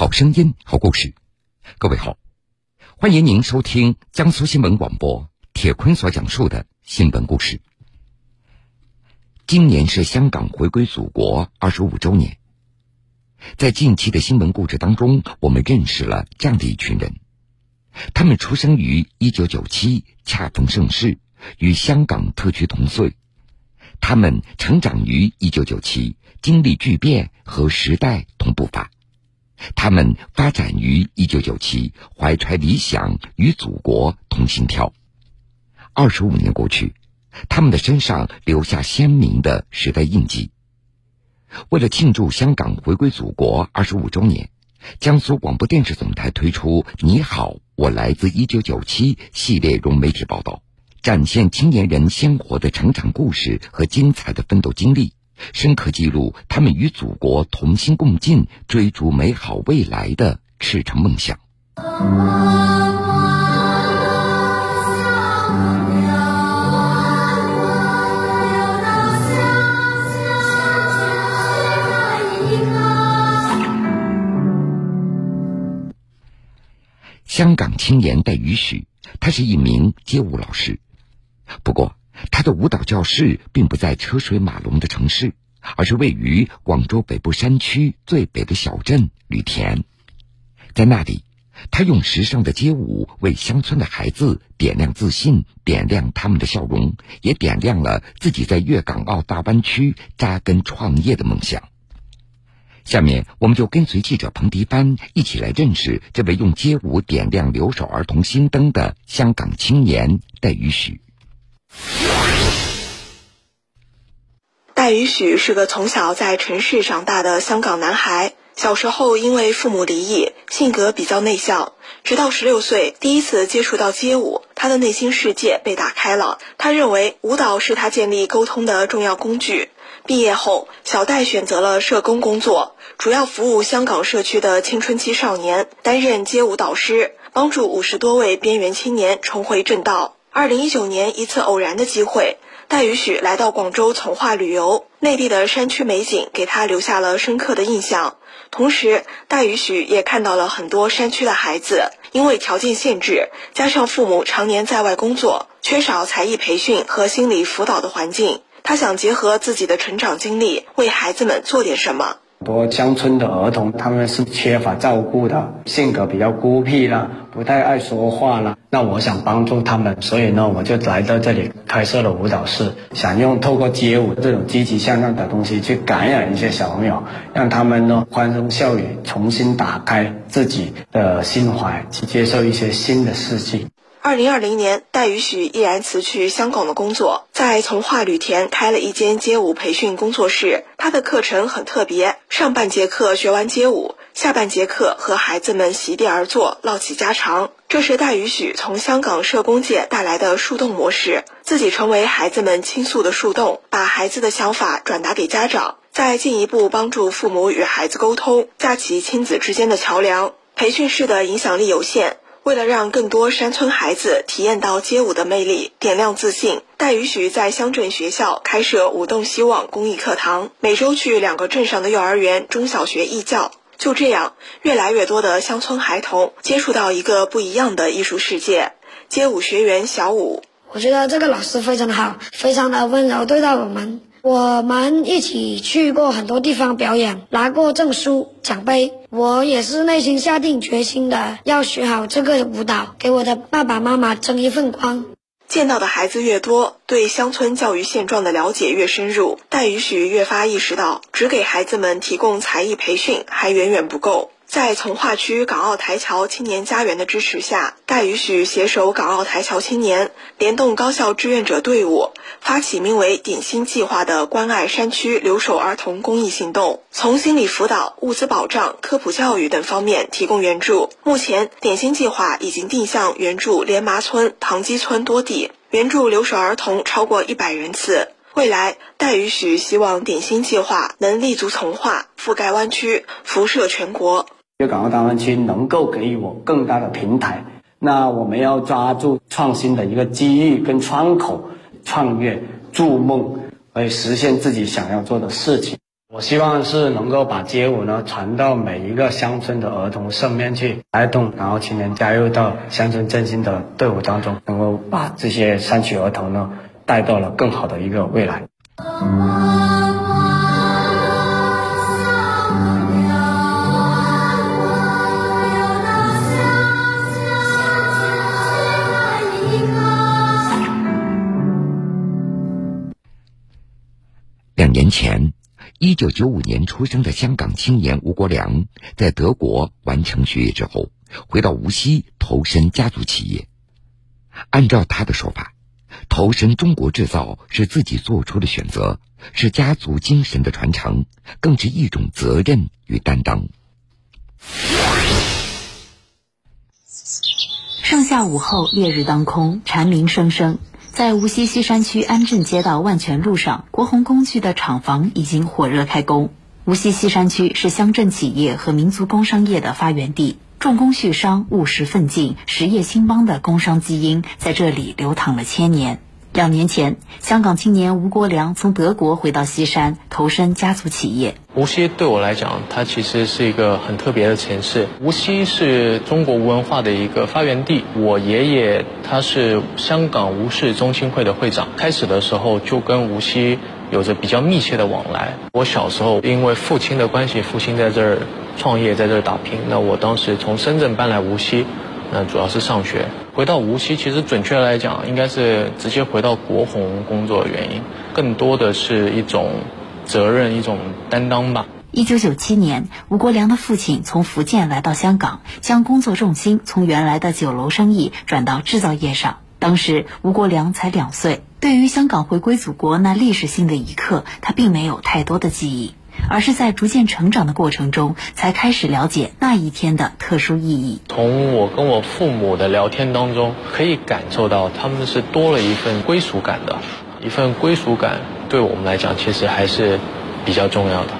好声音，好故事。各位好，欢迎您收听江苏新闻广播铁坤所讲述的新闻故事。今年是香港回归祖国二十五周年，在近期的新闻故事当中，我们认识了这样的一群人，他们出生于一九九七，恰逢盛世，与香港特区同岁；他们成长于一九九七，经历巨变和时代同步发。他们发展于一九九七，怀揣理想与祖国同心跳。二十五年过去，他们的身上留下鲜明的时代印记。为了庆祝香港回归祖国二十五周年，江苏广播电视总台推出“你好，我来自一九九七”系列融媒体报道，展现青年人鲜活的成长故事和精彩的奋斗经历。深刻记录他们与祖国同心共进、追逐美好未来的赤诚梦想。香港青年戴雨许，他是一名街舞老师，不过。他的舞蹈教室并不在车水马龙的城市，而是位于广州北部山区最北的小镇吕田。在那里，他用时尚的街舞为乡村的孩子点亮自信，点亮他们的笑容，也点亮了自己在粤港澳大湾区扎根创业的梦想。下面，我们就跟随记者彭迪帆一起来认识这位用街舞点亮留守儿童心灯的香港青年戴宇许。戴宇许是个从小在城市长大的香港男孩。小时候因为父母离异，性格比较内向。直到十六岁，第一次接触到街舞，他的内心世界被打开了。他认为舞蹈是他建立沟通的重要工具。毕业后，小戴选择了社工工作，主要服务香港社区的青春期少年，担任街舞导师，帮助五十多位边缘青年重回正道。二零一九年，一次偶然的机会，戴雨许来到广州从化旅游，内地的山区美景给他留下了深刻的印象。同时，戴雨许也看到了很多山区的孩子，因为条件限制，加上父母常年在外工作，缺少才艺培训和心理辅导的环境，他想结合自己的成长经历，为孩子们做点什么。很多乡村的儿童，他们是缺乏照顾的，性格比较孤僻啦，不太爱说话啦。那我想帮助他们，所以呢，我就来到这里开设了舞蹈室，想用透过街舞这种积极向上的东西去感染一些小朋友，让他们呢欢声笑语，重新打开自己的心怀，去接受一些新的事情。二零二零年，戴宇许毅然辞去香港的工作，在从化旅田开了一间街舞培训工作室。他的课程很特别，上半节课学完街舞，下半节课和孩子们席地而坐，唠起家常。这是戴宇许从香港社工界带来的树洞模式，自己成为孩子们倾诉的树洞，把孩子的想法转达给家长，再进一步帮助父母与孩子沟通，架起亲子之间的桥梁。培训室的影响力有限。为了让更多山村孩子体验到街舞的魅力，点亮自信，戴宇许在乡镇学校开设“舞动希望”公益课堂，每周去两个镇上的幼儿园、中小学义教。就这样，越来越多的乡村孩童接触到一个不一样的艺术世界——街舞学员小舞。我觉得这个老师非常的好，非常的温柔对待我们。我们一起去过很多地方表演，拿过证书、奖杯。我也是内心下定决心的，要学好这个舞蹈，给我的爸爸妈妈争一份光。见到的孩子越多，对乡村教育现状的了解越深入，戴雨许越发意识到，只给孩子们提供才艺培训还远远不够。在从化区港澳台侨青年家园的支持下，戴宇许携手港澳台侨青年，联动高校志愿者队伍，发起名为“点心计划”的关爱山区留守儿童公益行动，从心理辅导、物资保障、科普教育等方面提供援助。目前，点心计划已经定向援助莲麻村、塘基村多地，援助留守儿童超过一百人次。未来，戴宇许希望点心计划能立足从化，覆盖湾区，辐射全国。粤港澳大湾区能够给予我更大的平台，那我们要抓住创新的一个机遇跟窗口，创业筑梦，来实现自己想要做的事情。我希望是能够把街舞呢传到每一个乡村的儿童身边去，带动然后青年加入到乡村振兴的队伍当中，能够把这些山区儿童呢带到了更好的一个未来。年前。一九九五年出生的香港青年吴国良，在德国完成学业之后，回到无锡投身家族企业。按照他的说法，投身中国制造是自己做出的选择，是家族精神的传承，更是一种责任与担当。盛夏午后，烈日当空，蝉鸣声声。在无锡锡山区安镇街道万泉路上，国宏工具的厂房已经火热开工。无锡锡山区是乡镇企业和民族工商业的发源地，重工蓄商、务实奋进、实业兴邦的工商基因在这里流淌了千年。两年前，香港青年吴国良从德国回到西山，投身家族企业。无锡对我来讲，它其实是一个很特别的城市。无锡是中国文化的一个发源地。我爷爷他是香港吴氏中青会的会长，开始的时候就跟无锡有着比较密切的往来。我小时候因为父亲的关系，父亲在这儿创业，在这儿打拼。那我当时从深圳搬来无锡。那主要是上学，回到无锡，其实准确来讲，应该是直接回到国宏工作的原因，更多的是一种责任、一种担当吧。一九九七年，吴国良的父亲从福建来到香港，将工作重心从原来的酒楼生意转到制造业上。当时吴国良才两岁，对于香港回归祖国那历史性的一刻，他并没有太多的记忆。而是在逐渐成长的过程中，才开始了解那一天的特殊意义。从我跟我父母的聊天当中，可以感受到他们是多了一份归属感的，一份归属感对我们来讲，其实还是比较重要的。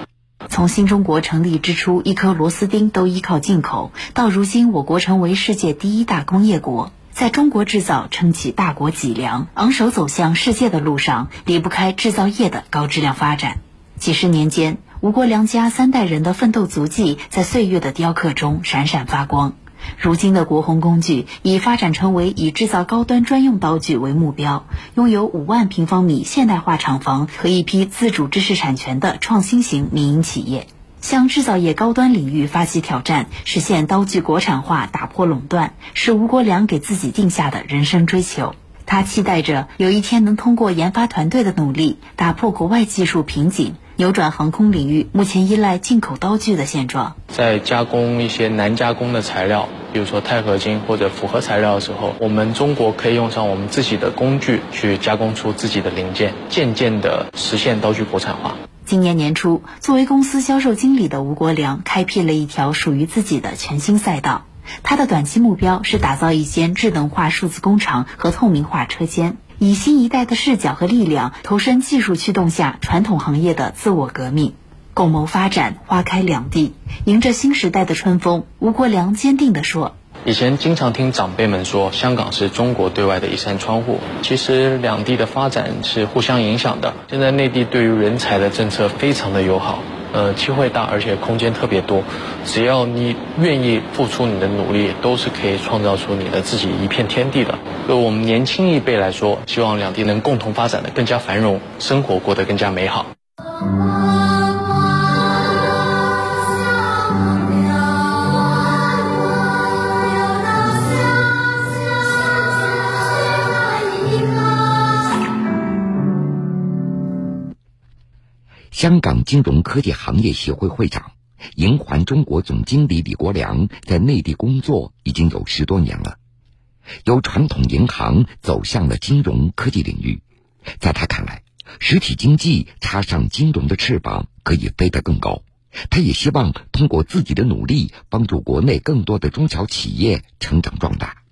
从新中国成立之初，一颗螺丝钉都依靠进口，到如今我国成为世界第一大工业国，在中国制造撑起大国脊梁，昂首走向世界的路上，离不开制造业的高质量发展。几十年间，吴国良家三代人的奋斗足迹在岁月的雕刻中闪闪发光。如今的国宏工具已发展成为以制造高端专用刀具为目标，拥有五万平方米现代化厂房和一批自主知识产权的创新型民营企业，向制造业高端领域发起挑战，实现刀具国产化，打破垄断，是吴国良给自己定下的人生追求。他期待着有一天能通过研发团队的努力，打破国外技术瓶颈。扭转航空领域目前依赖进口刀具的现状，在加工一些难加工的材料，比如说钛合金或者复合材料的时候，我们中国可以用上我们自己的工具去加工出自己的零件，渐渐地实现刀具国产化。今年年初，作为公司销售经理的吴国良开辟了一条属于自己的全新赛道。他的短期目标是打造一间智能化数字工厂和透明化车间。以新一代的视角和力量投身技术驱动下传统行业的自我革命，共谋发展，花开两地，迎着新时代的春风。吴国良坚定地说：“以前经常听长辈们说，香港是中国对外的一扇窗户。其实两地的发展是互相影响的。现在内地对于人才的政策非常的友好。”呃，机会大，而且空间特别多，只要你愿意付出你的努力，都是可以创造出你的自己一片天地的。对我们年轻一辈来说，希望两地能共同发展的更加繁荣，生活过得更加美好。香港金融科技行业协会会长、银环中国总经理李国良在内地工作已经有十多年了，由传统银行走向了金融科技领域。在他看来，实体经济插上金融的翅膀可以飞得更高。他也希望通过自己的努力，帮助国内更多的中小企业成长壮大。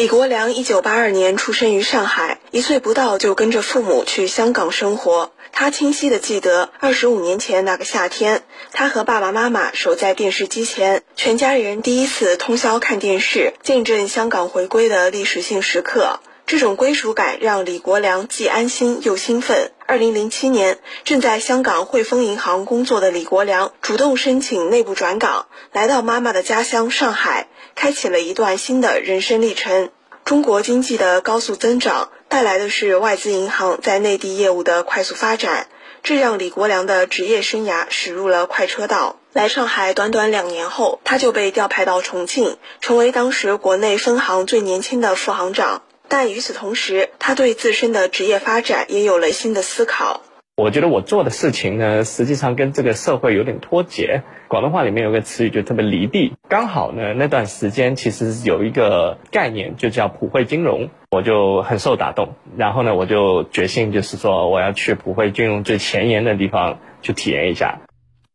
李国良一九八二年出生于上海，一岁不到就跟着父母去香港生活。他清晰的记得二十五年前那个夏天，他和爸爸妈妈守在电视机前，全家人第一次通宵看电视，见证香港回归的历史性时刻。这种归属感让李国良既安心又兴奋。二零零七年，正在香港汇丰银行工作的李国良主动申请内部转岗，来到妈妈的家乡上海，开启了一段新的人生历程。中国经济的高速增长带来的是外资银行在内地业务的快速发展，这让李国良的职业生涯驶入了快车道。来上海短短两年后，他就被调派到重庆，成为当时国内分行最年轻的副行长。但与此同时，他对自身的职业发展也有了新的思考。我觉得我做的事情呢，实际上跟这个社会有点脱节。广东话里面有个词语就特别离地。刚好呢，那段时间其实有一个概念，就叫普惠金融，我就很受打动。然后呢，我就决心就是说，我要去普惠金融最前沿的地方去体验一下。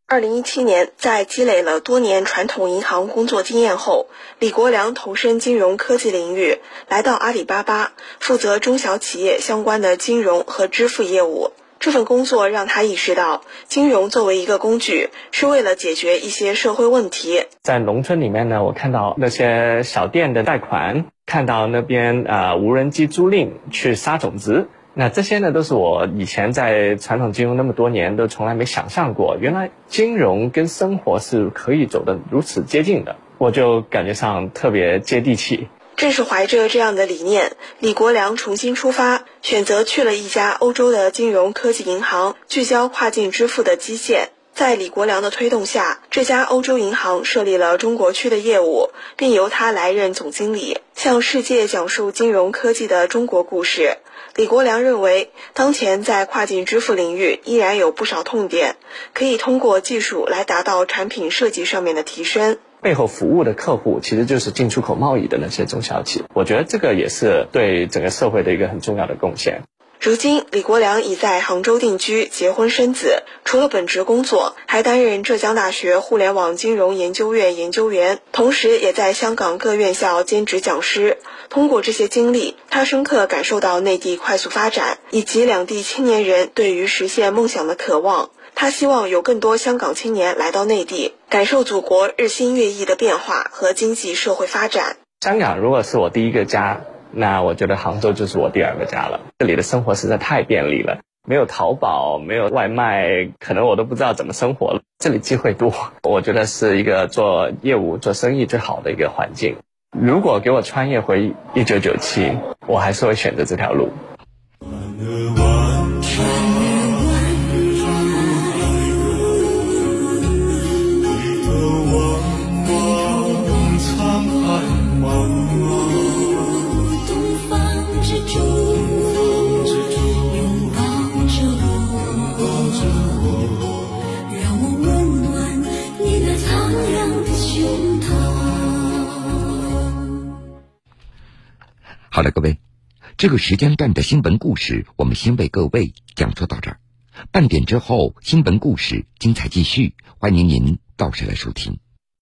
二零一七年，在积累了多年传统银行工作经验后，李国良投身金融科技领域，来到阿里巴巴，负责中小企业相关的金融和支付业务。这份工作让他意识到，金融作为一个工具，是为了解决一些社会问题。在农村里面呢，我看到那些小店的贷款，看到那边呃无人机租赁去撒种子。那这些呢，都是我以前在传统金融那么多年都从来没想象过，原来金融跟生活是可以走得如此接近的，我就感觉上特别接地气。正是怀着这样的理念，李国良重新出发，选择去了一家欧洲的金融科技银行，聚焦跨境支付的基线。在李国良的推动下，这家欧洲银行设立了中国区的业务，并由他来任总经理，向世界讲述金融科技的中国故事。李国良认为，当前在跨境支付领域依然有不少痛点，可以通过技术来达到产品设计上面的提升。背后服务的客户其实就是进出口贸易的那些中小企，我觉得这个也是对整个社会的一个很重要的贡献。如今，李国良已在杭州定居、结婚生子。除了本职工作，还担任浙江大学互联网金融研究院研究员，同时也在香港各院校兼职讲师。通过这些经历，他深刻感受到内地快速发展以及两地青年人对于实现梦想的渴望。他希望有更多香港青年来到内地，感受祖国日新月异的变化和经济社会发展。香港如果是我第一个家。那我觉得杭州就是我第二个家了。这里的生活实在太便利了，没有淘宝，没有外卖，可能我都不知道怎么生活了。这里机会多，我觉得是一个做业务、做生意最好的一个环境。如果给我穿越回一九九七，我还是会选择这条路。这个时间段的新闻故事，我们先为各位讲述到这儿。半点之后，新闻故事精彩继续，欢迎您到时来收听。